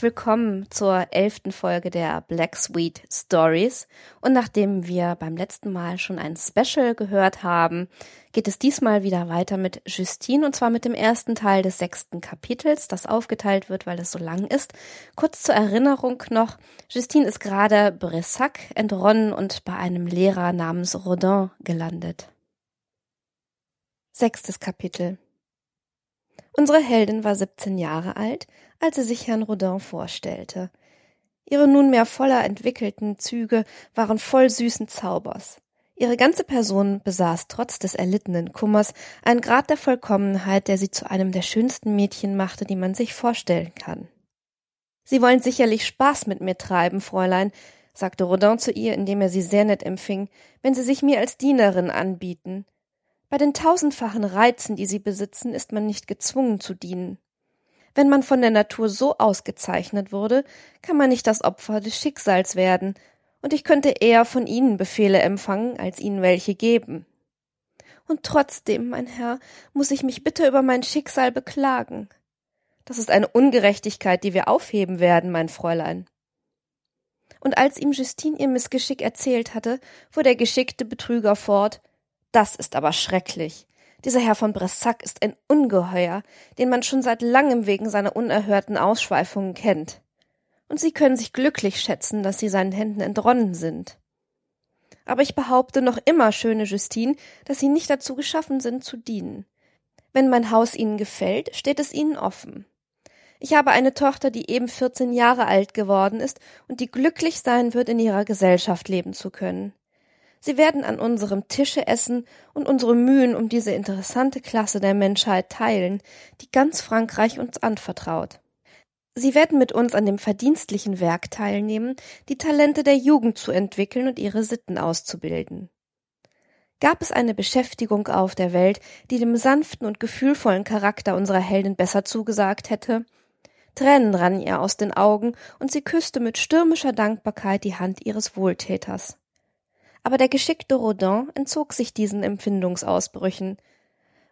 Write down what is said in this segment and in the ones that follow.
Herzlich willkommen zur elften Folge der Black Sweet Stories. Und nachdem wir beim letzten Mal schon ein Special gehört haben, geht es diesmal wieder weiter mit Justine und zwar mit dem ersten Teil des sechsten Kapitels, das aufgeteilt wird, weil es so lang ist. Kurz zur Erinnerung noch, Justine ist gerade Bressac entronnen und bei einem Lehrer namens Rodin gelandet. Sechstes Kapitel Unsere Heldin war 17 Jahre alt, als sie sich Herrn Rodin vorstellte. Ihre nunmehr voller entwickelten Züge waren voll süßen Zaubers. Ihre ganze Person besaß trotz des erlittenen Kummers einen Grad der Vollkommenheit, der sie zu einem der schönsten Mädchen machte, die man sich vorstellen kann. Sie wollen sicherlich Spaß mit mir treiben, Fräulein, sagte Rodin zu ihr, indem er sie sehr nett empfing, wenn Sie sich mir als Dienerin anbieten. Bei den tausendfachen Reizen, die Sie besitzen, ist man nicht gezwungen zu dienen. Wenn man von der Natur so ausgezeichnet wurde, kann man nicht das Opfer des Schicksals werden, und ich könnte eher von Ihnen Befehle empfangen, als Ihnen welche geben. Und trotzdem, mein Herr, muss ich mich bitte über mein Schicksal beklagen. Das ist eine Ungerechtigkeit, die wir aufheben werden, mein Fräulein. Und als ihm Justine ihr Missgeschick erzählt hatte, fuhr der geschickte Betrüger fort Das ist aber schrecklich. Dieser Herr von Bressac ist ein Ungeheuer, den man schon seit langem wegen seiner unerhörten Ausschweifungen kennt. Und Sie können sich glücklich schätzen, dass Sie seinen Händen entronnen sind. Aber ich behaupte noch immer, schöne Justine, dass Sie nicht dazu geschaffen sind, zu dienen. Wenn mein Haus Ihnen gefällt, steht es Ihnen offen. Ich habe eine Tochter, die eben vierzehn Jahre alt geworden ist und die glücklich sein wird, in ihrer Gesellschaft leben zu können. Sie werden an unserem Tische essen und unsere Mühen um diese interessante Klasse der Menschheit teilen, die ganz Frankreich uns anvertraut. Sie werden mit uns an dem verdienstlichen Werk teilnehmen, die Talente der Jugend zu entwickeln und ihre Sitten auszubilden. Gab es eine Beschäftigung auf der Welt, die dem sanften und gefühlvollen Charakter unserer Heldin besser zugesagt hätte? Tränen rannen ihr aus den Augen, und sie küsste mit stürmischer Dankbarkeit die Hand ihres Wohltäters aber der geschickte Rodin entzog sich diesen Empfindungsausbrüchen.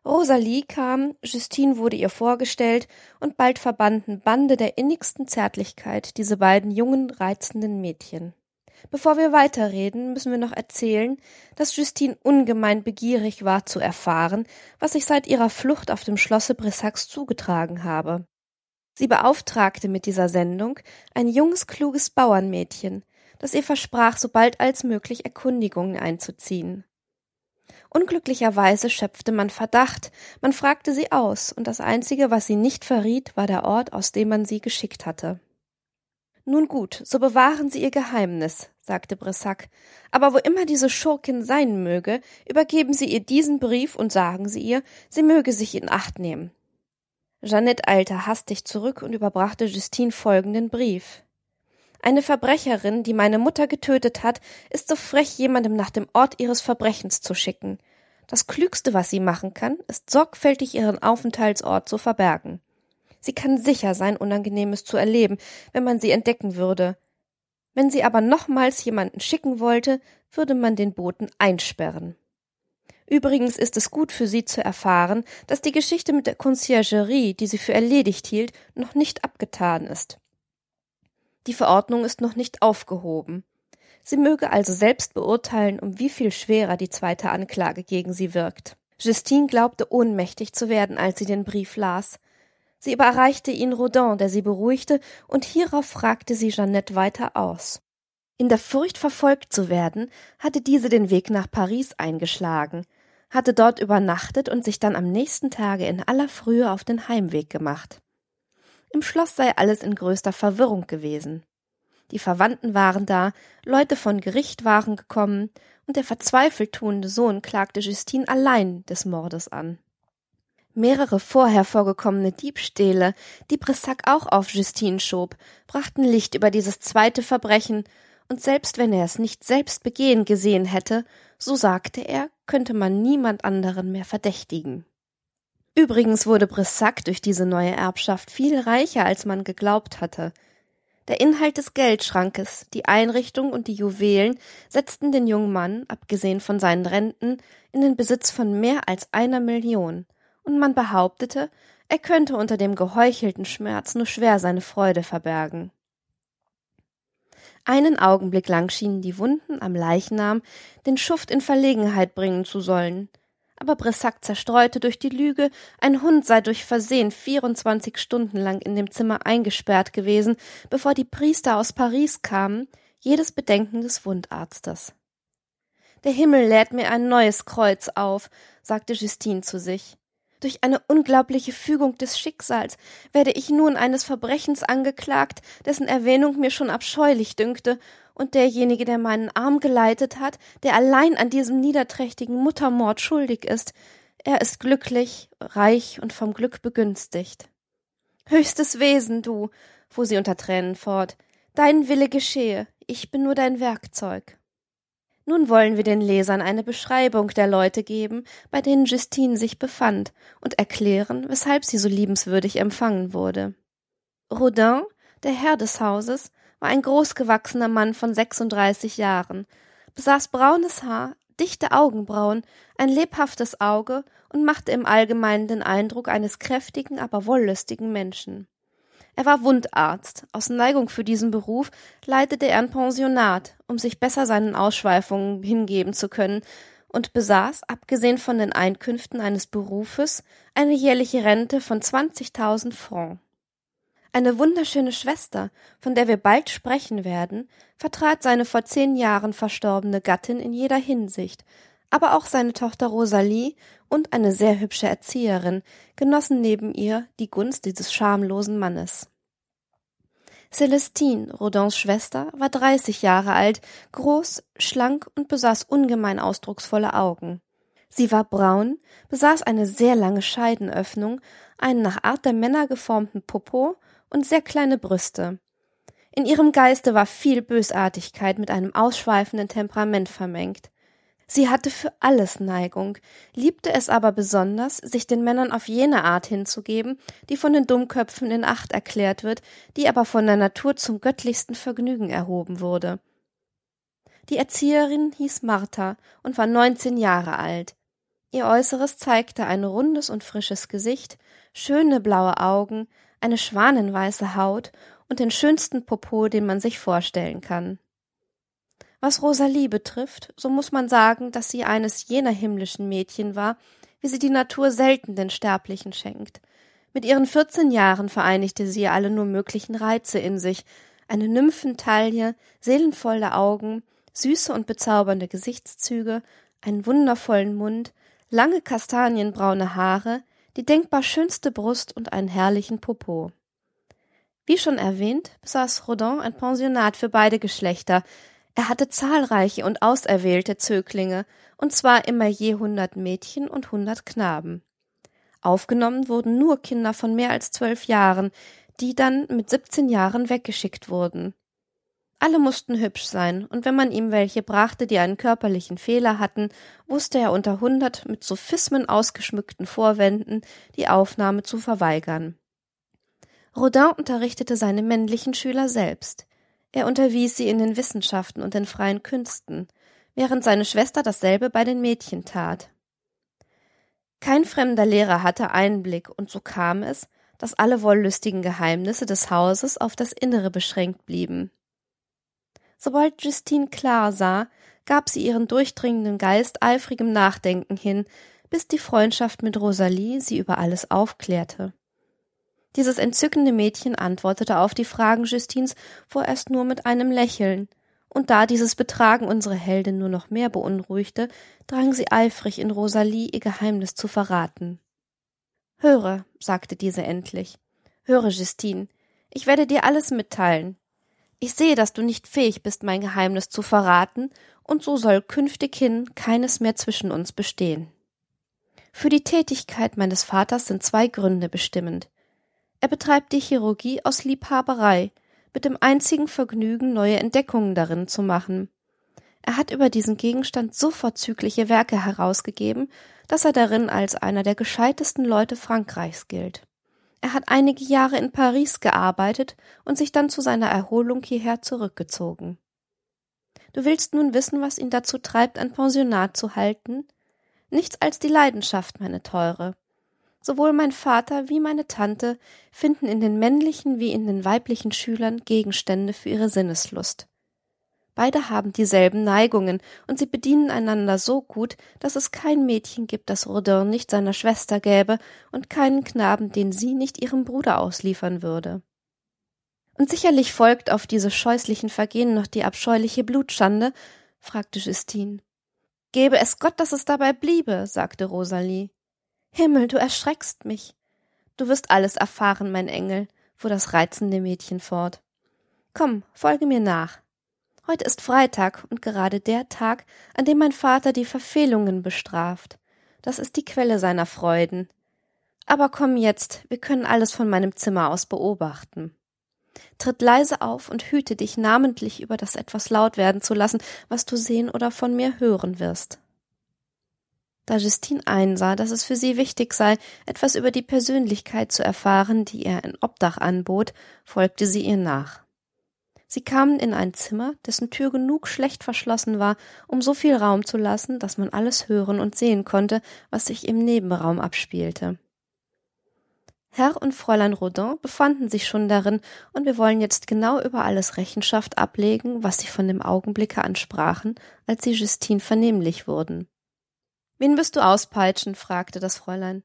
Rosalie kam, Justine wurde ihr vorgestellt, und bald verbanden Bande der innigsten Zärtlichkeit diese beiden jungen, reizenden Mädchen. Bevor wir weiterreden, müssen wir noch erzählen, dass Justine ungemein begierig war zu erfahren, was sich seit ihrer Flucht auf dem Schlosse Brissacs zugetragen habe. Sie beauftragte mit dieser Sendung ein junges, kluges Bauernmädchen, das ihr versprach, so bald als möglich Erkundigungen einzuziehen. Unglücklicherweise schöpfte man Verdacht, man fragte sie aus, und das Einzige, was sie nicht verriet, war der Ort, aus dem man sie geschickt hatte. Nun gut, so bewahren Sie Ihr Geheimnis, sagte Brissac, aber wo immer diese Schurkin sein möge, übergeben Sie ihr diesen Brief und sagen Sie ihr, sie möge sich in Acht nehmen. Jeannette eilte hastig zurück und überbrachte Justine folgenden Brief. Eine Verbrecherin, die meine Mutter getötet hat, ist so frech, jemandem nach dem Ort ihres Verbrechens zu schicken. Das Klügste, was sie machen kann, ist sorgfältig ihren Aufenthaltsort zu verbergen. Sie kann sicher sein, Unangenehmes zu erleben, wenn man sie entdecken würde. Wenn sie aber nochmals jemanden schicken wollte, würde man den Boten einsperren. Übrigens ist es gut für sie zu erfahren, dass die Geschichte mit der Conciergerie, die sie für erledigt hielt, noch nicht abgetan ist. Die Verordnung ist noch nicht aufgehoben. Sie möge also selbst beurteilen, um wie viel schwerer die zweite Anklage gegen sie wirkt. Justine glaubte ohnmächtig zu werden, als sie den Brief las. Sie überreichte ihn Rodin, der sie beruhigte, und hierauf fragte sie Jeannette weiter aus. In der Furcht verfolgt zu werden, hatte diese den Weg nach Paris eingeschlagen, hatte dort übernachtet und sich dann am nächsten Tage in aller Frühe auf den Heimweg gemacht. Im Schloss sei alles in größter Verwirrung gewesen. Die Verwandten waren da, Leute von Gericht waren gekommen, und der verzweifelt tuende Sohn klagte Justine allein des Mordes an. Mehrere vorher vorgekommene Diebstähle, die Brissac auch auf Justine schob, brachten Licht über dieses zweite Verbrechen, und selbst wenn er es nicht selbst begehen gesehen hätte, so sagte er, könnte man niemand anderen mehr verdächtigen. Übrigens wurde Brissac durch diese neue Erbschaft viel reicher, als man geglaubt hatte. Der Inhalt des Geldschrankes, die Einrichtung und die Juwelen setzten den jungen Mann, abgesehen von seinen Renten, in den Besitz von mehr als einer Million, und man behauptete, Er könnte unter dem geheuchelten Schmerz nur schwer seine Freude verbergen. Einen Augenblick lang schienen die Wunden am Leichnam den Schuft in Verlegenheit bringen zu sollen. Aber Brissac zerstreute durch die Lüge, ein Hund sei durch Versehen vierundzwanzig Stunden lang in dem Zimmer eingesperrt gewesen, bevor die Priester aus Paris kamen, jedes Bedenken des Wundarztes. Der Himmel lädt mir ein neues Kreuz auf, sagte Justine zu sich. Durch eine unglaubliche Fügung des Schicksals werde ich nun eines Verbrechens angeklagt, dessen Erwähnung mir schon abscheulich dünkte, und derjenige, der meinen Arm geleitet hat, der allein an diesem niederträchtigen Muttermord schuldig ist, er ist glücklich, reich und vom Glück begünstigt. Höchstes Wesen, du, fuhr sie unter Tränen fort, dein Wille geschehe, ich bin nur dein Werkzeug. Nun wollen wir den Lesern eine Beschreibung der Leute geben, bei denen Justine sich befand, und erklären, weshalb sie so liebenswürdig empfangen wurde. Rodin, der Herr des Hauses, war ein großgewachsener Mann von sechsunddreißig Jahren, besaß braunes Haar, dichte Augenbrauen, ein lebhaftes Auge und machte im Allgemeinen den Eindruck eines kräftigen, aber wollüstigen Menschen. Er war Wundarzt. Aus Neigung für diesen Beruf leitete er ein Pensionat, um sich besser seinen Ausschweifungen hingeben zu können, und besaß, abgesehen von den Einkünften eines Berufes, eine jährliche Rente von 20.000 Francs. Eine wunderschöne Schwester, von der wir bald sprechen werden, vertrat seine vor zehn Jahren verstorbene Gattin in jeder Hinsicht, aber auch seine Tochter Rosalie und eine sehr hübsche Erzieherin genossen neben ihr die Gunst dieses schamlosen Mannes. Celestine, Rodins Schwester, war dreißig Jahre alt, groß, schlank und besaß ungemein ausdrucksvolle Augen. Sie war braun, besaß eine sehr lange Scheidenöffnung, einen nach Art der Männer geformten Popo und sehr kleine Brüste. In ihrem Geiste war viel Bösartigkeit mit einem ausschweifenden Temperament vermengt. Sie hatte für alles Neigung, liebte es aber besonders, sich den Männern auf jene Art hinzugeben, die von den Dummköpfen in Acht erklärt wird, die aber von der Natur zum göttlichsten Vergnügen erhoben wurde. Die Erzieherin hieß Martha und war neunzehn Jahre alt. Ihr Äußeres zeigte ein rundes und frisches Gesicht, schöne blaue Augen, eine schwanenweiße Haut und den schönsten Popo, den man sich vorstellen kann. Was Rosalie betrifft, so muss man sagen, dass sie eines jener himmlischen Mädchen war, wie sie die Natur selten den Sterblichen schenkt. Mit ihren vierzehn Jahren vereinigte sie alle nur möglichen Reize in sich, eine Nymphentaille, seelenvolle Augen, süße und bezaubernde Gesichtszüge, einen wundervollen Mund, lange kastanienbraune Haare, die denkbar schönste Brust und einen herrlichen Popo. Wie schon erwähnt, besaß Rodin ein Pensionat für beide Geschlechter, er hatte zahlreiche und auserwählte Zöglinge, und zwar immer je hundert Mädchen und hundert Knaben. Aufgenommen wurden nur Kinder von mehr als zwölf Jahren, die dann mit siebzehn Jahren weggeschickt wurden. Alle mussten hübsch sein, und wenn man ihm welche brachte, die einen körperlichen Fehler hatten, wusste er unter hundert mit Sophismen ausgeschmückten Vorwänden die Aufnahme zu verweigern. Rodin unterrichtete seine männlichen Schüler selbst. Er unterwies sie in den Wissenschaften und den freien Künsten, während seine Schwester dasselbe bei den Mädchen tat. Kein fremder Lehrer hatte Einblick, und so kam es, dass alle wollüstigen Geheimnisse des Hauses auf das Innere beschränkt blieben. Sobald Justine klar sah, gab sie ihren durchdringenden Geist eifrigem Nachdenken hin, bis die Freundschaft mit Rosalie sie über alles aufklärte. Dieses entzückende Mädchen antwortete auf die Fragen Justins vorerst nur mit einem Lächeln, und da dieses Betragen unsere Heldin nur noch mehr beunruhigte, drang sie eifrig in Rosalie ihr Geheimnis zu verraten. Höre, sagte diese endlich, höre, Justine, ich werde dir alles mitteilen. Ich sehe, dass du nicht fähig bist, mein Geheimnis zu verraten, und so soll künftighin keines mehr zwischen uns bestehen. Für die Tätigkeit meines Vaters sind zwei Gründe bestimmend. Er betreibt die Chirurgie aus Liebhaberei, mit dem einzigen Vergnügen, neue Entdeckungen darin zu machen. Er hat über diesen Gegenstand so vorzügliche Werke herausgegeben, dass er darin als einer der gescheitesten Leute Frankreichs gilt. Er hat einige Jahre in Paris gearbeitet und sich dann zu seiner Erholung hierher zurückgezogen. Du willst nun wissen, was ihn dazu treibt, ein Pensionat zu halten? Nichts als die Leidenschaft, meine Teure. Sowohl mein Vater wie meine Tante finden in den männlichen wie in den weiblichen Schülern Gegenstände für ihre Sinneslust. Beide haben dieselben Neigungen, und sie bedienen einander so gut, dass es kein Mädchen gibt, das Rodin nicht seiner Schwester gäbe, und keinen Knaben, den sie nicht ihrem Bruder ausliefern würde. Und sicherlich folgt auf diese scheußlichen Vergehen noch die abscheuliche Blutschande, fragte Justine. Gebe es Gott, dass es dabei bliebe, sagte Rosalie. Himmel, du erschreckst mich. Du wirst alles erfahren, mein Engel, fuhr das reizende Mädchen fort. Komm, folge mir nach. Heute ist Freitag und gerade der Tag, an dem mein Vater die Verfehlungen bestraft. Das ist die Quelle seiner Freuden. Aber komm jetzt, wir können alles von meinem Zimmer aus beobachten. Tritt leise auf und hüte dich namentlich über das etwas laut werden zu lassen, was du sehen oder von mir hören wirst. Da Justine einsah, dass es für sie wichtig sei, etwas über die Persönlichkeit zu erfahren, die ihr ein Obdach anbot, folgte sie ihr nach. Sie kamen in ein Zimmer, dessen Tür genug schlecht verschlossen war, um so viel Raum zu lassen, dass man alles hören und sehen konnte, was sich im Nebenraum abspielte. Herr und Fräulein Rodin befanden sich schon darin, und wir wollen jetzt genau über alles Rechenschaft ablegen, was sie von dem Augenblicke an sprachen, als sie Justine vernehmlich wurden. Wen wirst du auspeitschen? fragte das Fräulein.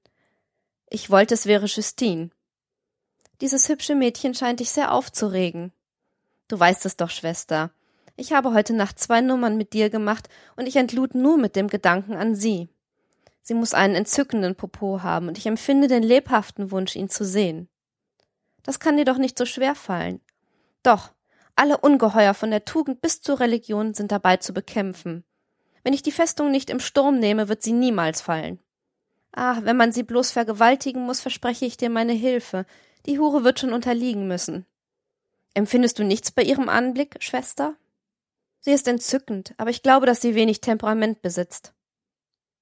Ich wollte, es wäre Justine. Dieses hübsche Mädchen scheint dich sehr aufzuregen. Du weißt es doch, Schwester. Ich habe heute Nacht zwei Nummern mit dir gemacht und ich entlud nur mit dem Gedanken an sie. Sie muss einen entzückenden Popo haben und ich empfinde den lebhaften Wunsch, ihn zu sehen. Das kann dir doch nicht so schwer fallen. Doch, alle Ungeheuer von der Tugend bis zur Religion sind dabei zu bekämpfen. Wenn ich die Festung nicht im Sturm nehme, wird sie niemals fallen. Ah, wenn man sie bloß vergewaltigen muss, verspreche ich dir meine Hilfe. Die Hure wird schon unterliegen müssen. Empfindest du nichts bei ihrem Anblick, Schwester? Sie ist entzückend, aber ich glaube, dass sie wenig Temperament besitzt.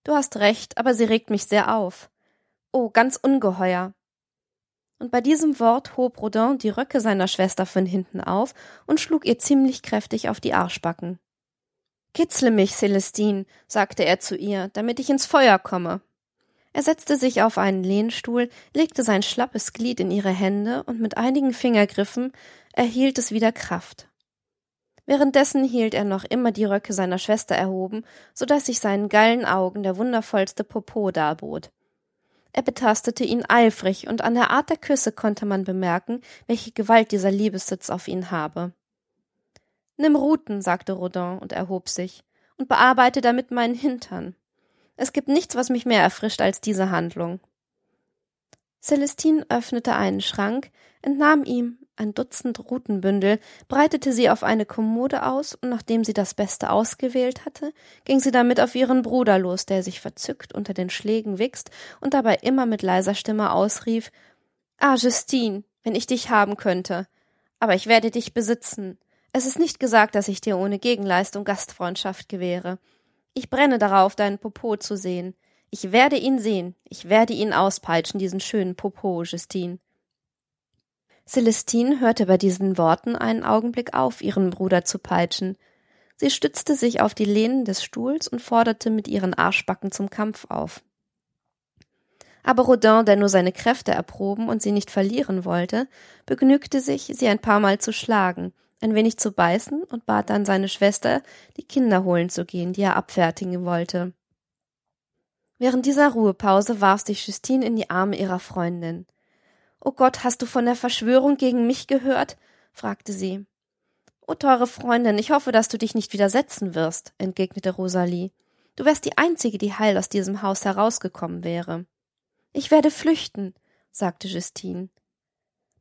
Du hast recht, aber sie regt mich sehr auf. Oh, ganz ungeheuer. Und bei diesem Wort hob Rodin die Röcke seiner Schwester von hinten auf und schlug ihr ziemlich kräftig auf die Arschbacken. Kitzle mich, Celestine, sagte er zu ihr, damit ich ins Feuer komme. Er setzte sich auf einen Lehnstuhl, legte sein schlappes Glied in ihre Hände und mit einigen Fingergriffen erhielt es wieder Kraft. Währenddessen hielt er noch immer die Röcke seiner Schwester erhoben, so dass sich seinen geilen Augen der wundervollste Popo darbot. Er betastete ihn eifrig, und an der Art der Küsse konnte man bemerken, welche Gewalt dieser Liebessitz auf ihn habe. Nimm Ruten, sagte Rodin und erhob sich, und bearbeite damit meinen Hintern. Es gibt nichts, was mich mehr erfrischt als diese Handlung. Celestine öffnete einen Schrank, entnahm ihm ein Dutzend Rutenbündel, breitete sie auf eine Kommode aus, und nachdem sie das Beste ausgewählt hatte, ging sie damit auf ihren Bruder los, der sich verzückt unter den Schlägen wichst und dabei immer mit leiser Stimme ausrief Ah, Justine, wenn ich dich haben könnte. Aber ich werde dich besitzen. Es ist nicht gesagt, dass ich dir ohne Gegenleistung Gastfreundschaft gewähre. Ich brenne darauf, deinen Popo zu sehen. Ich werde ihn sehen. Ich werde ihn auspeitschen, diesen schönen Popo, Justine. Celestine hörte bei diesen Worten einen Augenblick auf, ihren Bruder zu peitschen. Sie stützte sich auf die Lehnen des Stuhls und forderte mit ihren Arschbacken zum Kampf auf. Aber Rodin, der nur seine Kräfte erproben und sie nicht verlieren wollte, begnügte sich, sie ein paar Mal zu schlagen, ein wenig zu beißen und bat dann seine Schwester, die Kinder holen zu gehen, die er abfertigen wollte. Während dieser Ruhepause warf sich Justine in die Arme ihrer Freundin. Oh Gott, hast du von der Verschwörung gegen mich gehört? fragte sie. O teure Freundin, ich hoffe, dass du dich nicht widersetzen wirst, entgegnete Rosalie. Du wärst die einzige, die heil aus diesem Haus herausgekommen wäre. Ich werde flüchten, sagte Justine.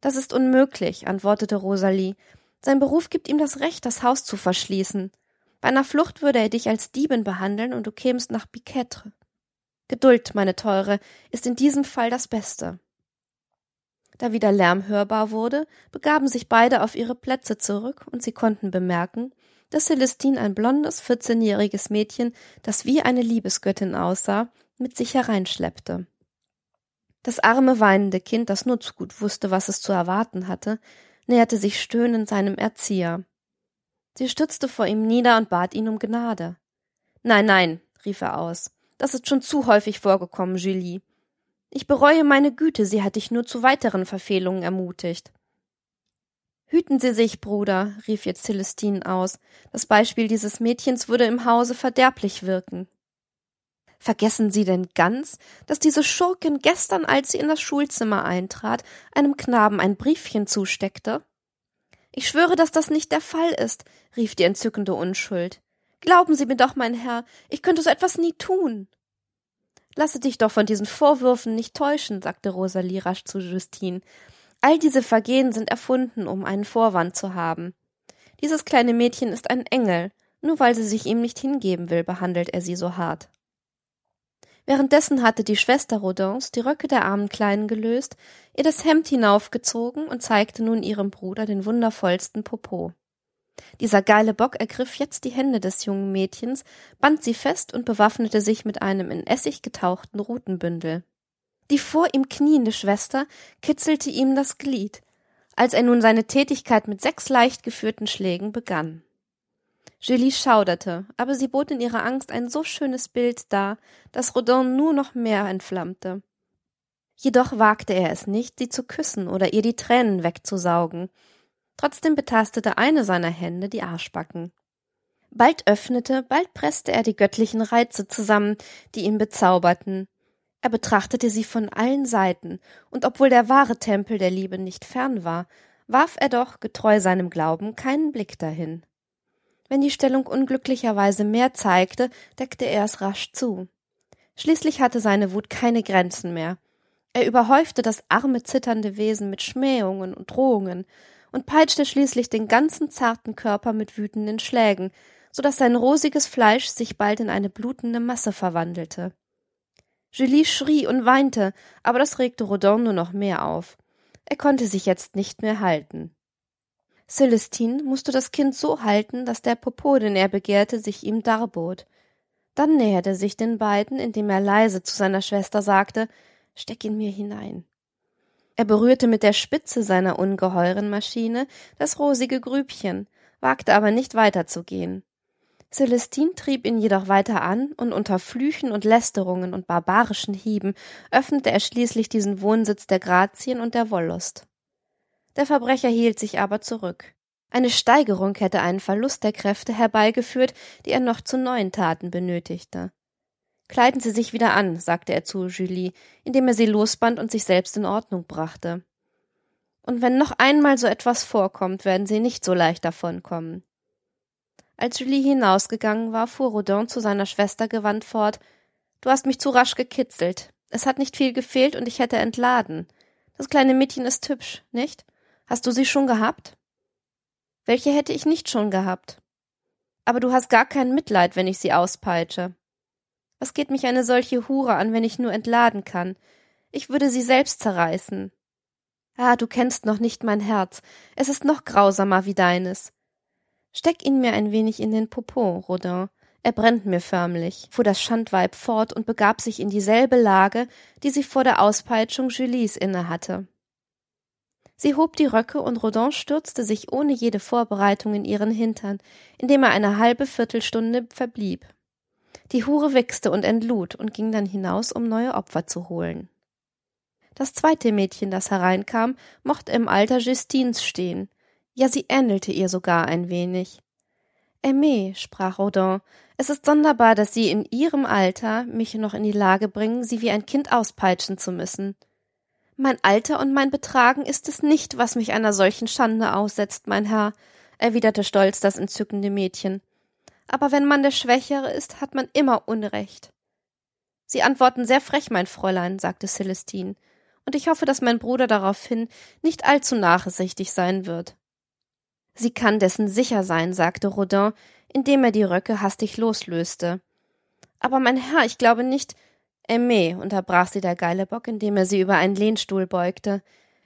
Das ist unmöglich, antwortete Rosalie, sein Beruf gibt ihm das Recht, das Haus zu verschließen. Bei einer Flucht würde er dich als Diebin behandeln und du kämst nach Biquetre. Geduld, meine Teure, ist in diesem Fall das Beste. Da wieder Lärm hörbar wurde, begaben sich beide auf ihre Plätze zurück und sie konnten bemerken, dass Celestine ein blondes, vierzehnjähriges Mädchen, das wie eine Liebesgöttin aussah, mit sich hereinschleppte. Das arme weinende Kind, das nur zu gut wusste, was es zu erwarten hatte, näherte sich stöhnend seinem Erzieher. Sie stürzte vor ihm nieder und bat ihn um Gnade. Nein, nein, rief er aus, das ist schon zu häufig vorgekommen, Julie. Ich bereue meine Güte, sie hat dich nur zu weiteren Verfehlungen ermutigt. Hüten Sie sich, Bruder, rief jetzt Celestine aus. Das Beispiel dieses Mädchens würde im Hause verderblich wirken. Vergessen Sie denn ganz, dass diese Schurkin gestern, als sie in das Schulzimmer eintrat, einem Knaben ein Briefchen zusteckte? Ich schwöre, dass das nicht der Fall ist, rief die entzückende Unschuld. Glauben Sie mir doch, mein Herr, ich könnte so etwas nie tun. Lasse dich doch von diesen Vorwürfen nicht täuschen, sagte Rosalie rasch zu Justine. All diese Vergehen sind erfunden, um einen Vorwand zu haben. Dieses kleine Mädchen ist ein Engel, nur weil sie sich ihm nicht hingeben will, behandelt er sie so hart. Währenddessen hatte die Schwester Rodins die Röcke der armen Kleinen gelöst, ihr das Hemd hinaufgezogen und zeigte nun ihrem Bruder den wundervollsten Popo. Dieser geile Bock ergriff jetzt die Hände des jungen Mädchens, band sie fest und bewaffnete sich mit einem in Essig getauchten Rutenbündel. Die vor ihm kniende Schwester kitzelte ihm das Glied, als er nun seine Tätigkeit mit sechs leicht geführten Schlägen begann. Julie schauderte, aber sie bot in ihrer Angst ein so schönes Bild dar, dass Rodin nur noch mehr entflammte. Jedoch wagte er es nicht, sie zu küssen oder ihr die Tränen wegzusaugen. Trotzdem betastete eine seiner Hände die Arschbacken. Bald öffnete, bald presste er die göttlichen Reize zusammen, die ihn bezauberten, er betrachtete sie von allen Seiten, und obwohl der wahre Tempel der Liebe nicht fern war, warf er doch, getreu seinem Glauben, keinen Blick dahin. Wenn die Stellung unglücklicherweise mehr zeigte, deckte er es rasch zu. Schließlich hatte seine Wut keine Grenzen mehr. Er überhäufte das arme, zitternde Wesen mit Schmähungen und Drohungen und peitschte schließlich den ganzen zarten Körper mit wütenden Schlägen, so dass sein rosiges Fleisch sich bald in eine blutende Masse verwandelte. Julie schrie und weinte, aber das regte Rodin nur noch mehr auf. Er konnte sich jetzt nicht mehr halten. Celestine musste das Kind so halten, dass der Popo, den er begehrte, sich ihm darbot. Dann näherte sich den beiden, indem er leise zu seiner Schwester sagte, Steck ihn mir hinein. Er berührte mit der Spitze seiner ungeheuren Maschine das rosige Grübchen, wagte aber nicht weiterzugehen. Celestine trieb ihn jedoch weiter an, und unter Flüchen und Lästerungen und barbarischen Hieben öffnete er schließlich diesen Wohnsitz der Grazien und der Wollust. Der Verbrecher hielt sich aber zurück. Eine Steigerung hätte einen Verlust der Kräfte herbeigeführt, die er noch zu neuen Taten benötigte. Kleiden Sie sich wieder an, sagte er zu Julie, indem er sie losband und sich selbst in Ordnung brachte. Und wenn noch einmal so etwas vorkommt, werden Sie nicht so leicht davonkommen. Als Julie hinausgegangen war, fuhr Rodin zu seiner Schwester gewandt fort. Du hast mich zu rasch gekitzelt. Es hat nicht viel gefehlt und ich hätte entladen. Das kleine Mädchen ist hübsch, nicht? Hast du sie schon gehabt? Welche hätte ich nicht schon gehabt? Aber du hast gar kein Mitleid, wenn ich sie auspeitsche. Was geht mich eine solche Hure an, wenn ich nur entladen kann? Ich würde sie selbst zerreißen. Ah, du kennst noch nicht mein Herz. Es ist noch grausamer wie deines. Steck ihn mir ein wenig in den Popo, Rodin. Er brennt mir förmlich, fuhr das Schandweib fort und begab sich in dieselbe Lage, die sie vor der Auspeitschung Julies innehatte. Sie hob die Röcke und Rodin stürzte sich ohne jede Vorbereitung in ihren Hintern, indem er eine halbe Viertelstunde verblieb. Die Hure wichste und entlud und ging dann hinaus, um neue Opfer zu holen. Das zweite Mädchen, das hereinkam, mochte im Alter Justines stehen, ja, sie ähnelte ihr sogar ein wenig. Aimé, sprach Rodin, es ist sonderbar, dass Sie in Ihrem Alter mich noch in die Lage bringen, Sie wie ein Kind auspeitschen zu müssen. Mein Alter und mein Betragen ist es nicht, was mich einer solchen Schande aussetzt, mein Herr, erwiderte stolz das entzückende Mädchen. Aber wenn man der Schwächere ist, hat man immer Unrecht. Sie antworten sehr frech, mein Fräulein, sagte Celestine, und ich hoffe, dass mein Bruder daraufhin nicht allzu nachsichtig sein wird. Sie kann dessen sicher sein, sagte Rodin, indem er die Röcke hastig loslöste. Aber mein Herr, ich glaube nicht. Aimé, unterbrach sie der Geilebock, indem er sie über einen Lehnstuhl beugte.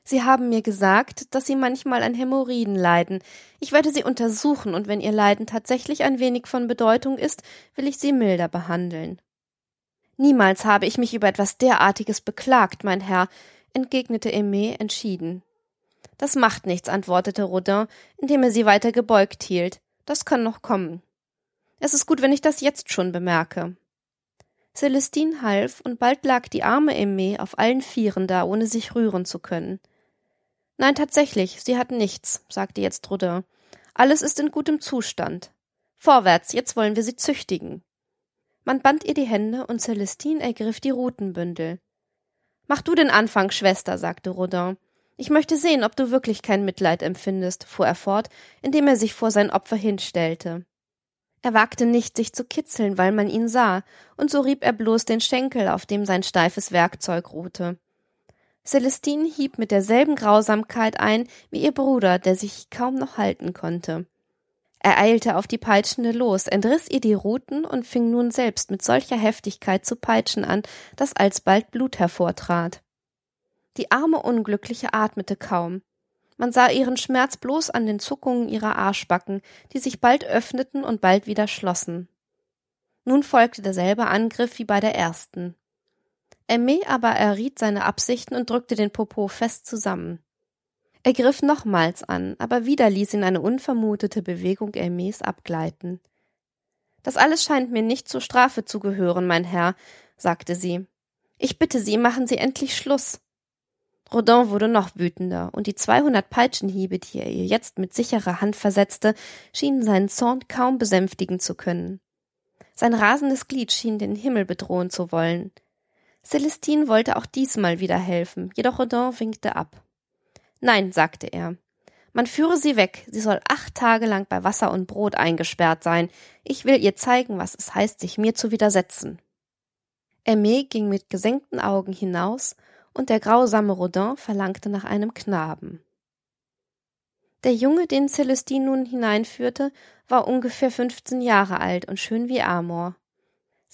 Sie haben mir gesagt, dass Sie manchmal an Hämorrhoiden leiden. Ich werde Sie untersuchen, und wenn Ihr Leiden tatsächlich ein wenig von Bedeutung ist, will ich Sie milder behandeln. Niemals habe ich mich über etwas derartiges beklagt, mein Herr, entgegnete Aimé entschieden. Das macht nichts, antwortete Rodin, indem er sie weiter gebeugt hielt. Das kann noch kommen. Es ist gut, wenn ich das jetzt schon bemerke. Celestine half, und bald lag die arme Aimee auf allen Vieren da, ohne sich rühren zu können. Nein, tatsächlich, sie hat nichts, sagte jetzt Rodin. Alles ist in gutem Zustand. Vorwärts, jetzt wollen wir sie züchtigen. Man band ihr die Hände und Celestine ergriff die Rutenbündel. Mach du den Anfang, Schwester, sagte Rodin. Ich möchte sehen, ob du wirklich kein Mitleid empfindest, fuhr er fort, indem er sich vor sein Opfer hinstellte. Er wagte nicht, sich zu kitzeln, weil man ihn sah, und so rieb er bloß den Schenkel, auf dem sein steifes Werkzeug ruhte. Celestine hieb mit derselben Grausamkeit ein wie ihr Bruder, der sich kaum noch halten konnte. Er eilte auf die Peitschende los, entriss ihr die Ruten und fing nun selbst mit solcher Heftigkeit zu peitschen an, dass alsbald Blut hervortrat. Die arme Unglückliche atmete kaum. Man sah ihren Schmerz bloß an den Zuckungen ihrer Arschbacken, die sich bald öffneten und bald wieder schlossen. Nun folgte derselbe Angriff wie bei der ersten. Aimé aber erriet seine Absichten und drückte den Popo fest zusammen. Er griff nochmals an, aber wieder ließ ihn eine unvermutete Bewegung Aimés abgleiten. Das alles scheint mir nicht zur Strafe zu gehören, mein Herr, sagte sie. Ich bitte Sie, machen Sie endlich Schluss. Rodin wurde noch wütender, und die zweihundert Peitschenhiebe, die er ihr jetzt mit sicherer Hand versetzte, schienen seinen Zorn kaum besänftigen zu können. Sein rasendes Glied schien den Himmel bedrohen zu wollen. Celestine wollte auch diesmal wieder helfen, jedoch Rodin winkte ab. Nein, sagte er. Man führe sie weg, sie soll acht Tage lang bei Wasser und Brot eingesperrt sein. Ich will ihr zeigen, was es heißt, sich mir zu widersetzen. Aimé ging mit gesenkten Augen hinaus, und der grausame Rodin verlangte nach einem Knaben. Der Junge, den Celestine nun hineinführte, war ungefähr fünfzehn Jahre alt und schön wie Amor.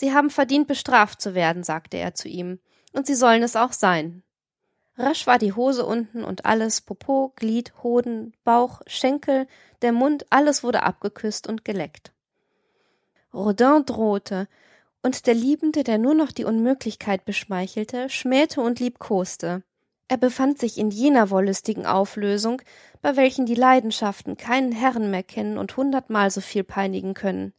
Sie haben verdient, bestraft zu werden, sagte er zu ihm, und sie sollen es auch sein. Rasch war die Hose unten und alles, Popo, Glied, Hoden, Bauch, Schenkel, der Mund, alles wurde abgeküsst und geleckt. Rodin drohte, und der Liebende, der nur noch die Unmöglichkeit beschmeichelte, schmähte und liebkoste. Er befand sich in jener wollüstigen Auflösung, bei welchen die Leidenschaften keinen Herren mehr kennen und hundertmal so viel peinigen können.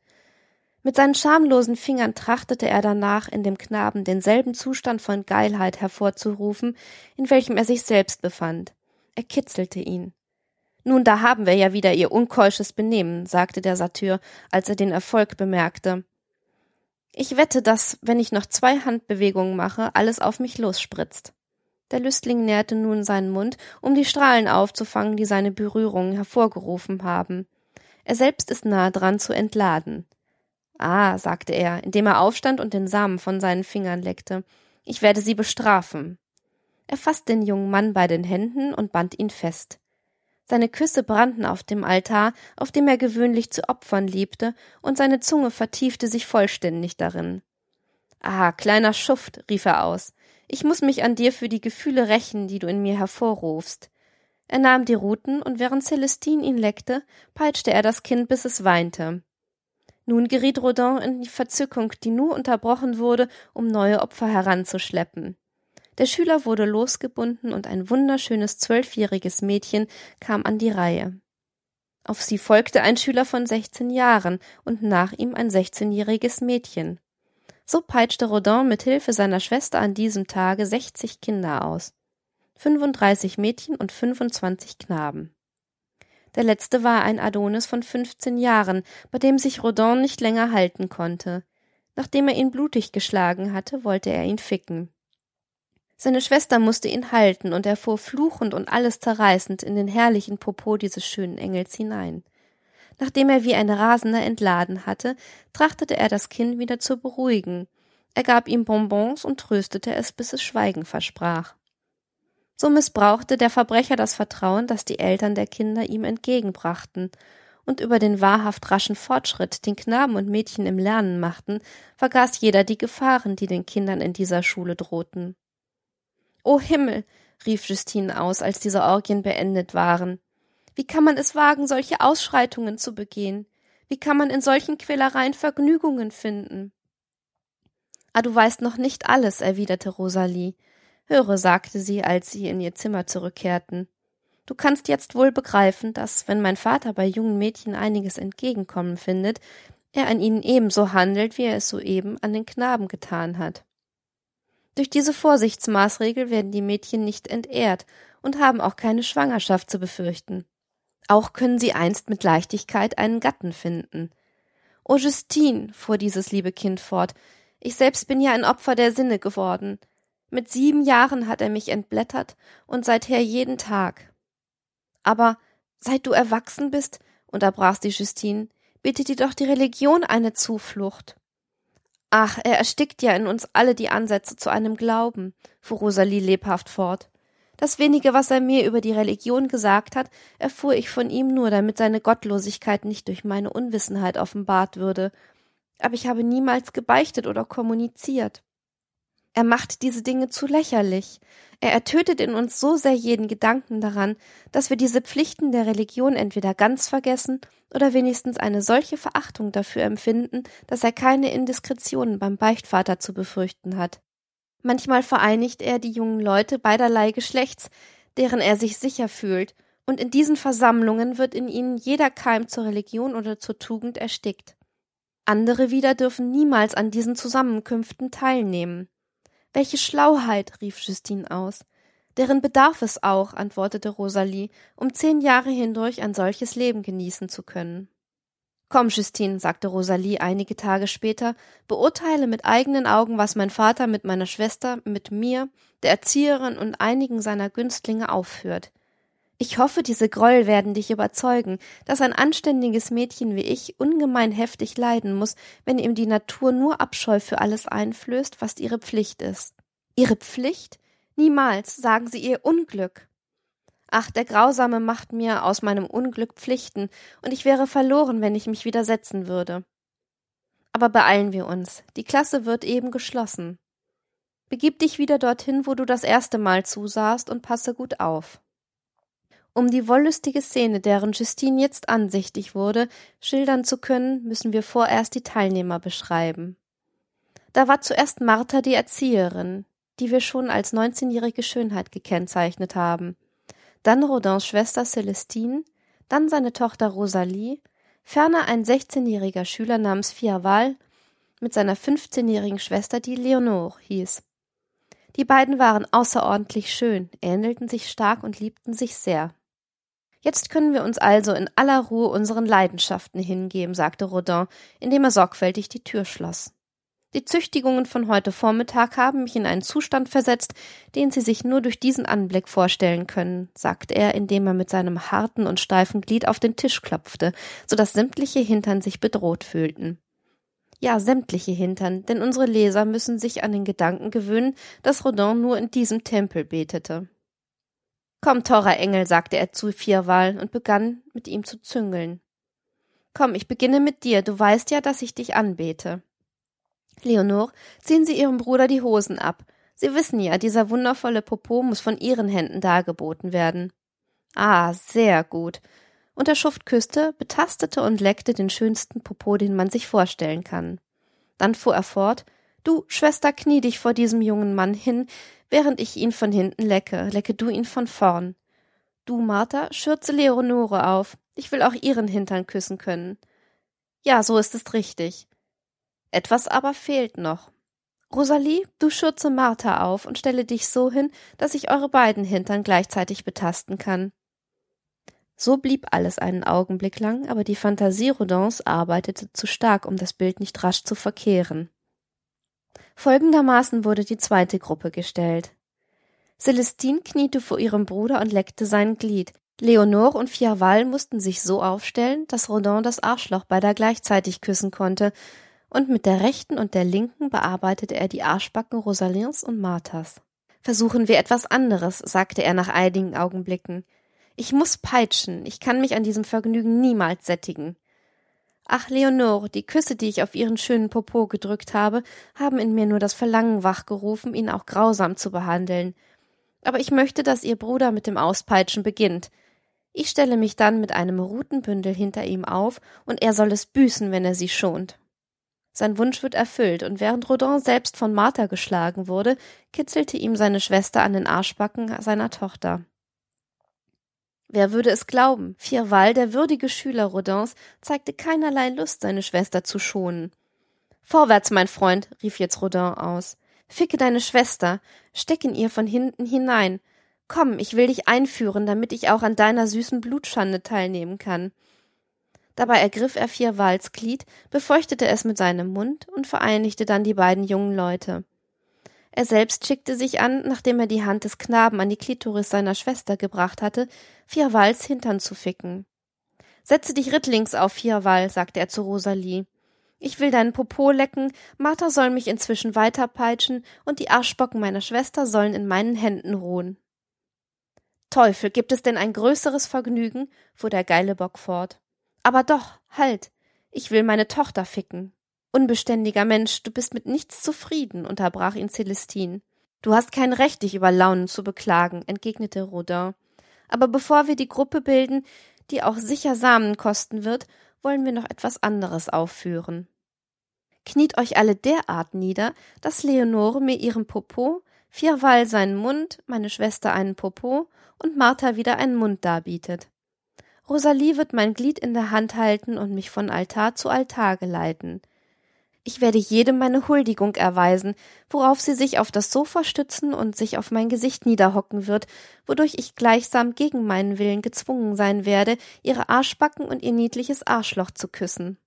Mit seinen schamlosen Fingern trachtete er danach, in dem Knaben denselben Zustand von Geilheit hervorzurufen, in welchem er sich selbst befand. Er kitzelte ihn. Nun, da haben wir ja wieder ihr unkeusches Benehmen, sagte der Satyr, als er den Erfolg bemerkte. Ich wette, dass, wenn ich noch zwei Handbewegungen mache, alles auf mich losspritzt. Der Lüstling näherte nun seinen Mund, um die Strahlen aufzufangen, die seine Berührungen hervorgerufen haben. Er selbst ist nahe dran zu entladen. Ah, sagte er, indem er aufstand und den Samen von seinen Fingern leckte, ich werde sie bestrafen. Er fasste den jungen Mann bei den Händen und band ihn fest. Seine Küsse brannten auf dem Altar, auf dem er gewöhnlich zu opfern liebte, und seine Zunge vertiefte sich vollständig darin. Ah, kleiner Schuft, rief er aus, ich muss mich an dir für die Gefühle rächen, die du in mir hervorrufst. Er nahm die Ruten, und während Celestine ihn leckte, peitschte er das Kind, bis es weinte. Nun geriet Rodin in die Verzückung, die nur unterbrochen wurde, um neue Opfer heranzuschleppen. Der Schüler wurde losgebunden und ein wunderschönes zwölfjähriges Mädchen kam an die Reihe. Auf sie folgte ein Schüler von sechzehn Jahren und nach ihm ein sechzehnjähriges Mädchen. So peitschte Rodin mit Hilfe seiner Schwester an diesem Tage sechzig Kinder aus. Fünfunddreißig Mädchen und fünfundzwanzig Knaben. Der letzte war ein Adonis von fünfzehn Jahren, bei dem sich Rodin nicht länger halten konnte. Nachdem er ihn blutig geschlagen hatte, wollte er ihn ficken. Seine Schwester musste ihn halten, und er fuhr fluchend und alles zerreißend in den herrlichen Popo dieses schönen Engels hinein. Nachdem er wie ein Rasender entladen hatte, trachtete er das Kind wieder zu beruhigen. Er gab ihm Bonbons und tröstete es, bis es Schweigen versprach. So missbrauchte der Verbrecher das Vertrauen, das die Eltern der Kinder ihm entgegenbrachten, und über den wahrhaft raschen Fortschritt, den Knaben und Mädchen im Lernen machten, vergaß jeder die Gefahren, die den Kindern in dieser Schule drohten. O Himmel, rief Justine aus, als diese Orgien beendet waren. Wie kann man es wagen, solche Ausschreitungen zu begehen? Wie kann man in solchen Quälereien Vergnügungen finden? Ah, du weißt noch nicht alles, erwiderte Rosalie. Höre, sagte sie, als sie in ihr Zimmer zurückkehrten. Du kannst jetzt wohl begreifen, dass, wenn mein Vater bei jungen Mädchen einiges entgegenkommen findet, er an ihnen ebenso handelt, wie er es soeben an den Knaben getan hat. Durch diese Vorsichtsmaßregel werden die Mädchen nicht entehrt und haben auch keine Schwangerschaft zu befürchten. Auch können sie einst mit Leichtigkeit einen Gatten finden. O Justine, fuhr dieses liebe Kind fort, ich selbst bin ja ein Opfer der Sinne geworden. Mit sieben Jahren hat er mich entblättert und seither jeden Tag. Aber seit du erwachsen bist, unterbrach sie Justine, bietet dir doch die Religion eine Zuflucht. Ach, er erstickt ja in uns alle die Ansätze zu einem Glauben, fuhr Rosalie lebhaft fort. Das wenige, was er mir über die Religion gesagt hat, erfuhr ich von ihm nur, damit seine Gottlosigkeit nicht durch meine Unwissenheit offenbart würde. Aber ich habe niemals gebeichtet oder kommuniziert. Er macht diese Dinge zu lächerlich. Er ertötet in uns so sehr jeden Gedanken daran, dass wir diese Pflichten der Religion entweder ganz vergessen oder wenigstens eine solche Verachtung dafür empfinden, dass er keine Indiskretionen beim Beichtvater zu befürchten hat. Manchmal vereinigt er die jungen Leute beiderlei Geschlechts, deren er sich sicher fühlt, und in diesen Versammlungen wird in ihnen jeder Keim zur Religion oder zur Tugend erstickt. Andere wieder dürfen niemals an diesen Zusammenkünften teilnehmen. Welche Schlauheit, rief Justine aus. Deren bedarf es auch, antwortete Rosalie, um zehn Jahre hindurch ein solches Leben genießen zu können. Komm, Justine, sagte Rosalie einige Tage später, beurteile mit eigenen Augen, was mein Vater mit meiner Schwester, mit mir, der Erzieherin und einigen seiner Günstlinge aufführt. Ich hoffe, diese Groll werden dich überzeugen, dass ein anständiges Mädchen wie ich ungemein heftig leiden muss, wenn ihm die Natur nur Abscheu für alles einflößt, was ihre Pflicht ist. Ihre Pflicht? Niemals, sagen sie ihr Unglück. Ach, der Grausame macht mir aus meinem Unglück Pflichten, und ich wäre verloren, wenn ich mich widersetzen würde. Aber beeilen wir uns. Die Klasse wird eben geschlossen. Begib dich wieder dorthin, wo du das erste Mal zusahst, und passe gut auf. Um die wollüstige Szene, deren Justine jetzt ansichtig wurde, schildern zu können, müssen wir vorerst die Teilnehmer beschreiben. Da war zuerst Martha die Erzieherin, die wir schon als neunzehnjährige Schönheit gekennzeichnet haben dann Rodins Schwester Celestine, dann seine Tochter Rosalie, ferner ein 16-jähriger Schüler namens Fiaval mit seiner 15-jährigen Schwester, die Leonore hieß. Die beiden waren außerordentlich schön, ähnelten sich stark und liebten sich sehr. Jetzt können wir uns also in aller Ruhe unseren Leidenschaften hingeben, sagte Rodin, indem er sorgfältig die Tür schloss. Die Züchtigungen von heute Vormittag haben mich in einen Zustand versetzt, den Sie sich nur durch diesen Anblick vorstellen können, sagte er, indem er mit seinem harten und steifen Glied auf den Tisch klopfte, so dass sämtliche Hintern sich bedroht fühlten. Ja, sämtliche Hintern, denn unsere Leser müssen sich an den Gedanken gewöhnen, dass Rodin nur in diesem Tempel betete. Komm, teurer Engel, sagte er zu Vierwal und begann mit ihm zu züngeln. Komm, ich beginne mit dir, du weißt ja, dass ich dich anbete. Leonore, ziehen Sie Ihrem Bruder die Hosen ab. Sie wissen ja, dieser wundervolle Popo muss von Ihren Händen dargeboten werden. Ah, sehr gut. Und der Schuft küsste, betastete und leckte den schönsten Popo, den man sich vorstellen kann. Dann fuhr er fort, Du, Schwester, knie dich vor diesem jungen Mann hin, während ich ihn von hinten lecke, lecke du ihn von vorn. Du, Martha, schürze Leonore auf. Ich will auch ihren Hintern küssen können. Ja, so ist es richtig. Etwas aber fehlt noch. Rosalie, du schürze Martha auf und stelle dich so hin, dass ich eure beiden Hintern gleichzeitig betasten kann. So blieb alles einen Augenblick lang, aber die Fantasie Rodins arbeitete zu stark, um das Bild nicht rasch zu verkehren. Folgendermaßen wurde die zweite Gruppe gestellt. Celestine kniete vor ihrem Bruder und leckte sein Glied. Leonore und Fiaval mussten sich so aufstellen, dass Rodin das Arschloch beider gleichzeitig küssen konnte, und mit der rechten und der linken bearbeitete er die Arschbacken Rosalins und Marthas. Versuchen wir etwas anderes, sagte er nach einigen Augenblicken. Ich muss peitschen, ich kann mich an diesem Vergnügen niemals sättigen. Ach, Leonore, die Küsse, die ich auf ihren schönen Popo gedrückt habe, haben in mir nur das Verlangen wachgerufen, ihn auch grausam zu behandeln. Aber ich möchte, dass ihr Bruder mit dem Auspeitschen beginnt. Ich stelle mich dann mit einem Rutenbündel hinter ihm auf, und er soll es büßen, wenn er sie schont. Sein Wunsch wird erfüllt, und während Rodin selbst von Martha geschlagen wurde, kitzelte ihm seine Schwester an den Arschbacken seiner Tochter. Wer würde es glauben? Vierval, der würdige Schüler Rodins, zeigte keinerlei Lust, seine Schwester zu schonen. Vorwärts, mein Freund, rief jetzt Rodin aus. Ficke deine Schwester, steck in ihr von hinten hinein. Komm, ich will dich einführen, damit ich auch an deiner süßen Blutschande teilnehmen kann. Dabei ergriff er Viervals Glied, befeuchtete es mit seinem Mund und vereinigte dann die beiden jungen Leute. Er selbst schickte sich an, nachdem er die Hand des Knaben an die Klitoris seiner Schwester gebracht hatte, Vierwals Hintern zu ficken. Setze dich rittlings auf, Vierwal, sagte er zu Rosalie. Ich will deinen Popo lecken, Martha soll mich inzwischen weiterpeitschen und die Arschbocken meiner Schwester sollen in meinen Händen ruhen. Teufel, gibt es denn ein größeres Vergnügen? fuhr der geile Bock fort. Aber doch, halt, ich will meine Tochter ficken. Unbeständiger Mensch, du bist mit nichts zufrieden, unterbrach ihn Celestine. Du hast kein Recht, dich über Launen zu beklagen, entgegnete Rodin. Aber bevor wir die Gruppe bilden, die auch sicher Samen kosten wird, wollen wir noch etwas anderes aufführen. Kniet euch alle derart nieder, dass Leonore mir ihren Popo, Vierwall seinen Mund, meine Schwester einen Popo und Martha wieder einen Mund darbietet. Rosalie wird mein Glied in der Hand halten und mich von Altar zu Altar geleiten. Ich werde jedem meine Huldigung erweisen, worauf sie sich auf das Sofa stützen und sich auf mein Gesicht niederhocken wird, wodurch ich gleichsam gegen meinen Willen gezwungen sein werde, ihre Arschbacken und ihr niedliches Arschloch zu küssen.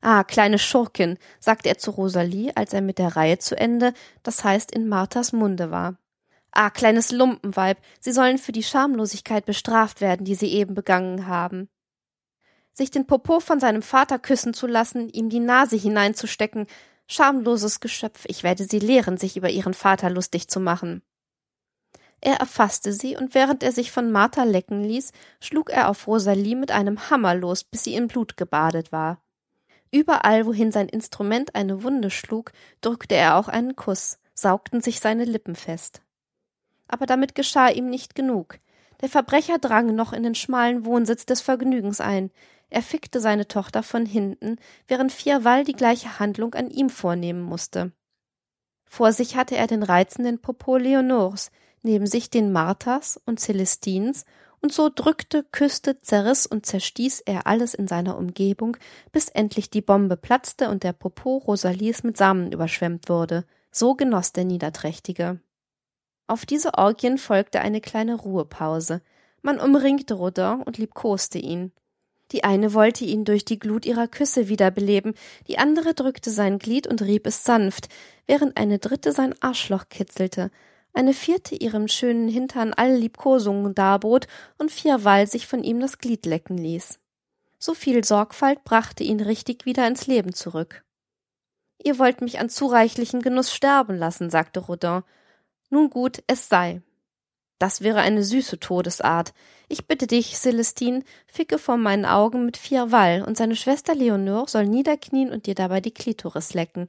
Ah, kleine Schurkin, sagte er zu Rosalie, als er mit der Reihe zu Ende, das heißt in Marthas Munde war. Ah, kleines Lumpenweib, Sie sollen für die Schamlosigkeit bestraft werden, die Sie eben begangen haben sich den Popo von seinem Vater küssen zu lassen, ihm die Nase hineinzustecken, schamloses Geschöpf, ich werde sie lehren, sich über ihren Vater lustig zu machen. Er erfasste sie, und während er sich von Martha lecken ließ, schlug er auf Rosalie mit einem Hammer los, bis sie in Blut gebadet war. Überall, wohin sein Instrument eine Wunde schlug, drückte er auch einen Kuss, saugten sich seine Lippen fest. Aber damit geschah ihm nicht genug. Der Verbrecher drang noch in den schmalen Wohnsitz des Vergnügens ein. Er fickte seine Tochter von hinten, während Vierwall die gleiche Handlung an ihm vornehmen musste. Vor sich hatte er den reizenden Popo Leonors, neben sich den Marthas und Celestins, und so drückte, küsste, zerriss und zerstieß er alles in seiner Umgebung, bis endlich die Bombe platzte und der Popo Rosalies mit Samen überschwemmt wurde. So genoss der Niederträchtige. Auf diese Orgien folgte eine kleine Ruhepause. Man umringte Rodin und liebkoste ihn. Die eine wollte ihn durch die Glut ihrer Küsse wiederbeleben, die andere drückte sein Glied und rieb es sanft, während eine dritte sein Arschloch kitzelte, eine vierte ihrem schönen Hintern alle Liebkosungen darbot und viermal sich von ihm das Glied lecken ließ. So viel Sorgfalt brachte ihn richtig wieder ins Leben zurück. Ihr wollt mich an zu reichlichen Genuss sterben lassen, sagte Rodin. Nun gut, es sei. Das wäre eine süße Todesart. Ich bitte dich, Celestine, ficke vor meinen Augen mit vier Wall, und seine Schwester Leonore soll niederknien und dir dabei die Klitoris lecken.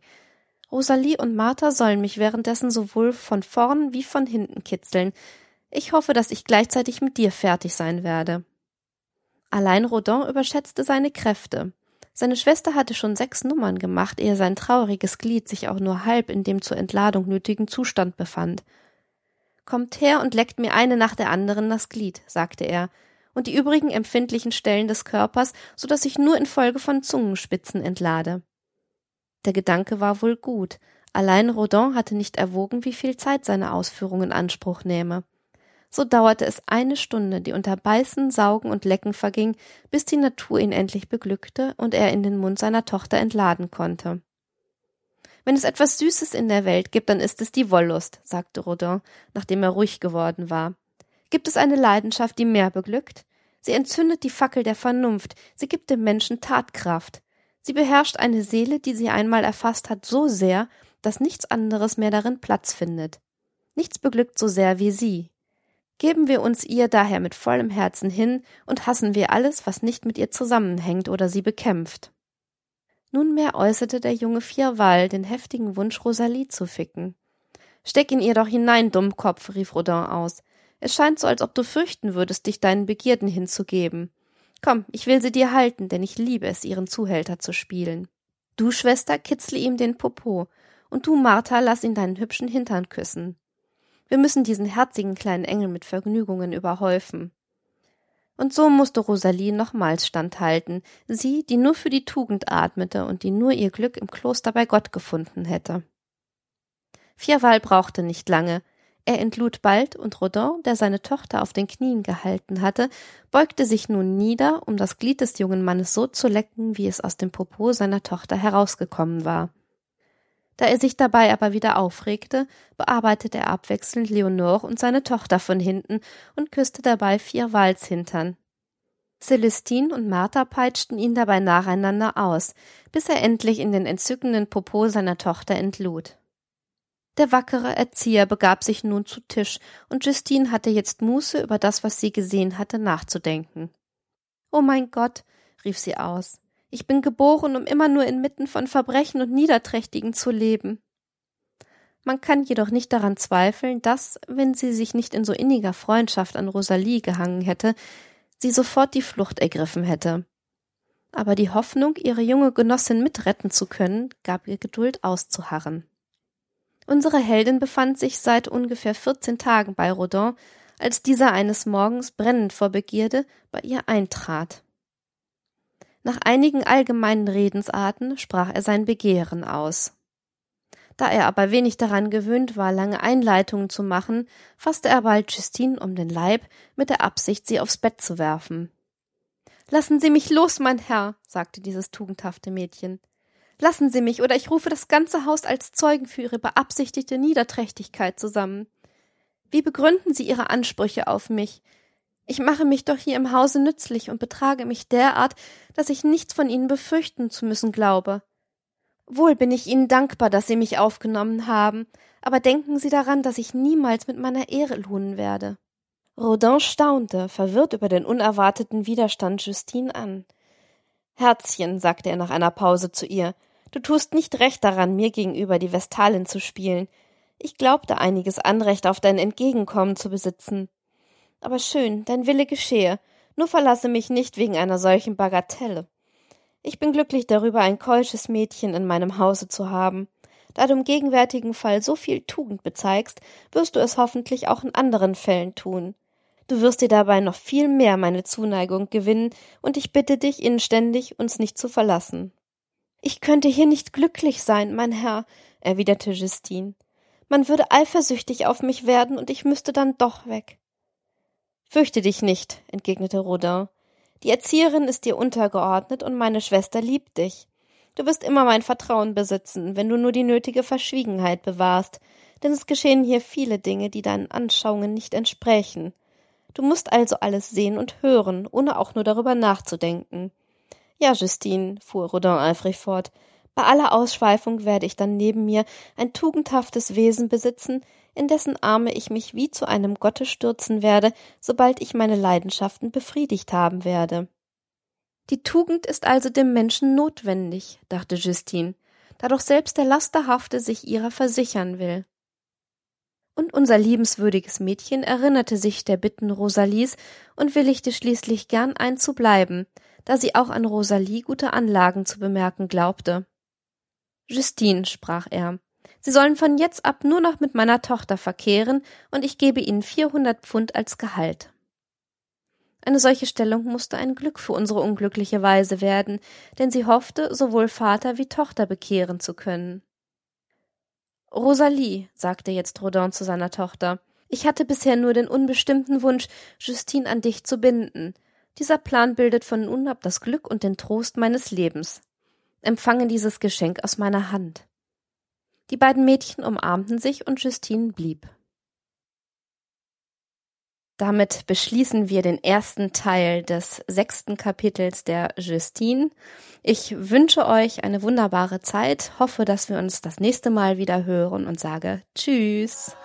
Rosalie und Martha sollen mich währenddessen sowohl von vorn wie von hinten kitzeln. Ich hoffe, dass ich gleichzeitig mit dir fertig sein werde. Allein Rodin überschätzte seine Kräfte. Seine Schwester hatte schon sechs Nummern gemacht, ehe sein trauriges Glied sich auch nur halb in dem zur Entladung nötigen Zustand befand. Kommt her und leckt mir eine nach der anderen das Glied, sagte er, und die übrigen empfindlichen Stellen des Körpers, so dass ich nur infolge von Zungenspitzen entlade. Der Gedanke war wohl gut, allein Rodin hatte nicht erwogen, wie viel Zeit seine Ausführung in Anspruch nehme. So dauerte es eine Stunde, die unter Beißen, Saugen und Lecken verging, bis die Natur ihn endlich beglückte und er in den Mund seiner Tochter entladen konnte. Wenn es etwas Süßes in der Welt gibt, dann ist es die Wollust, sagte Rodin, nachdem er ruhig geworden war. Gibt es eine Leidenschaft, die mehr beglückt? Sie entzündet die Fackel der Vernunft, sie gibt dem Menschen Tatkraft. Sie beherrscht eine Seele, die sie einmal erfasst hat, so sehr, dass nichts anderes mehr darin Platz findet. Nichts beglückt so sehr wie sie. Geben wir uns ihr daher mit vollem Herzen hin und hassen wir alles, was nicht mit ihr zusammenhängt oder sie bekämpft. Nunmehr äußerte der junge Vierwall den heftigen Wunsch, Rosalie zu ficken. Steck ihn ihr doch hinein, Dummkopf, rief Rodin aus. Es scheint so, als ob du fürchten würdest, dich deinen Begierden hinzugeben. Komm, ich will sie dir halten, denn ich liebe es, ihren Zuhälter zu spielen. Du, Schwester, kitzle ihm den Popo, und du, Martha, lass ihn deinen hübschen Hintern küssen. Wir müssen diesen herzigen kleinen Engel mit Vergnügungen überhäufen. Und so musste Rosalie nochmals standhalten, sie, die nur für die Tugend atmete und die nur ihr Glück im Kloster bei Gott gefunden hätte. Vierwall brauchte nicht lange. Er entlud bald, und Rodin, der seine Tochter auf den Knien gehalten hatte, beugte sich nun nieder, um das Glied des jungen Mannes so zu lecken, wie es aus dem Popo seiner Tochter herausgekommen war. Da er sich dabei aber wieder aufregte, bearbeitete er abwechselnd Leonore und seine Tochter von hinten und küsste dabei vier Walzhintern. Celestine und Martha peitschten ihn dabei nacheinander aus, bis er endlich in den entzückenden Popo seiner Tochter entlud. Der wackere Erzieher begab sich nun zu Tisch, und Justine hatte jetzt Muße, über das, was sie gesehen hatte, nachzudenken. Oh mein Gott, rief sie aus, ich bin geboren, um immer nur inmitten von Verbrechen und Niederträchtigen zu leben. Man kann jedoch nicht daran zweifeln, dass, wenn sie sich nicht in so inniger Freundschaft an Rosalie gehangen hätte, sie sofort die Flucht ergriffen hätte. Aber die Hoffnung, ihre junge Genossin mitretten zu können, gab ihr Geduld auszuharren. Unsere Heldin befand sich seit ungefähr vierzehn Tagen bei Rodin, als dieser eines Morgens brennend vor Begierde bei ihr eintrat. Nach einigen allgemeinen Redensarten sprach er sein Begehren aus. Da er aber wenig daran gewöhnt war, lange Einleitungen zu machen, fasste er bald Justine um den Leib, mit der Absicht, sie aufs Bett zu werfen. Lassen Sie mich los, mein Herr, sagte dieses tugendhafte Mädchen. Lassen Sie mich, oder ich rufe das ganze Haus als Zeugen für Ihre beabsichtigte Niederträchtigkeit zusammen. Wie begründen Sie Ihre Ansprüche auf mich? Ich mache mich doch hier im Hause nützlich und betrage mich derart, dass ich nichts von Ihnen befürchten zu müssen glaube. Wohl bin ich Ihnen dankbar, dass Sie mich aufgenommen haben, aber denken Sie daran, dass ich niemals mit meiner Ehre lohnen werde. Rodin staunte, verwirrt über den unerwarteten Widerstand Justine an. Herzchen, sagte er nach einer Pause zu ihr, du tust nicht recht daran, mir gegenüber die Vestalin zu spielen. Ich glaubte einiges Anrecht auf dein Entgegenkommen zu besitzen. Aber schön, dein Wille geschehe, nur verlasse mich nicht wegen einer solchen Bagatelle. Ich bin glücklich darüber, ein keusches Mädchen in meinem Hause zu haben. Da du im gegenwärtigen Fall so viel Tugend bezeigst, wirst du es hoffentlich auch in anderen Fällen tun. Du wirst dir dabei noch viel mehr meine Zuneigung gewinnen, und ich bitte dich inständig, uns nicht zu verlassen. Ich könnte hier nicht glücklich sein, mein Herr, erwiderte Justine. Man würde eifersüchtig auf mich werden, und ich müsste dann doch weg. Fürchte dich nicht, entgegnete Rodin. Die Erzieherin ist dir untergeordnet und meine Schwester liebt dich. Du wirst immer mein Vertrauen besitzen, wenn du nur die nötige Verschwiegenheit bewahrst, denn es geschehen hier viele Dinge, die deinen Anschauungen nicht entsprächen. Du musst also alles sehen und hören, ohne auch nur darüber nachzudenken. Ja, Justine, fuhr Rodin eifrig fort, bei aller Ausschweifung werde ich dann neben mir ein tugendhaftes Wesen besitzen, in dessen Arme ich mich wie zu einem Gotte stürzen werde, sobald ich meine Leidenschaften befriedigt haben werde. Die Tugend ist also dem Menschen notwendig, dachte Justine, da doch selbst der Lasterhafte sich ihrer versichern will. Und unser liebenswürdiges Mädchen erinnerte sich der Bitten Rosalies und willigte schließlich gern einzubleiben, da sie auch an Rosalie gute Anlagen zu bemerken glaubte. Justine, sprach er, Sie sollen von jetzt ab nur noch mit meiner Tochter verkehren, und ich gebe Ihnen vierhundert Pfund als Gehalt. Eine solche Stellung musste ein Glück für unsere unglückliche Weise werden, denn sie hoffte, sowohl Vater wie Tochter bekehren zu können. Rosalie, sagte jetzt Rodin zu seiner Tochter, ich hatte bisher nur den unbestimmten Wunsch, Justine an dich zu binden. Dieser Plan bildet von nun ab das Glück und den Trost meines Lebens. Empfange dieses Geschenk aus meiner Hand. Die beiden Mädchen umarmten sich und Justine blieb. Damit beschließen wir den ersten Teil des sechsten Kapitels der Justine. Ich wünsche euch eine wunderbare Zeit, hoffe, dass wir uns das nächste Mal wieder hören und sage Tschüss.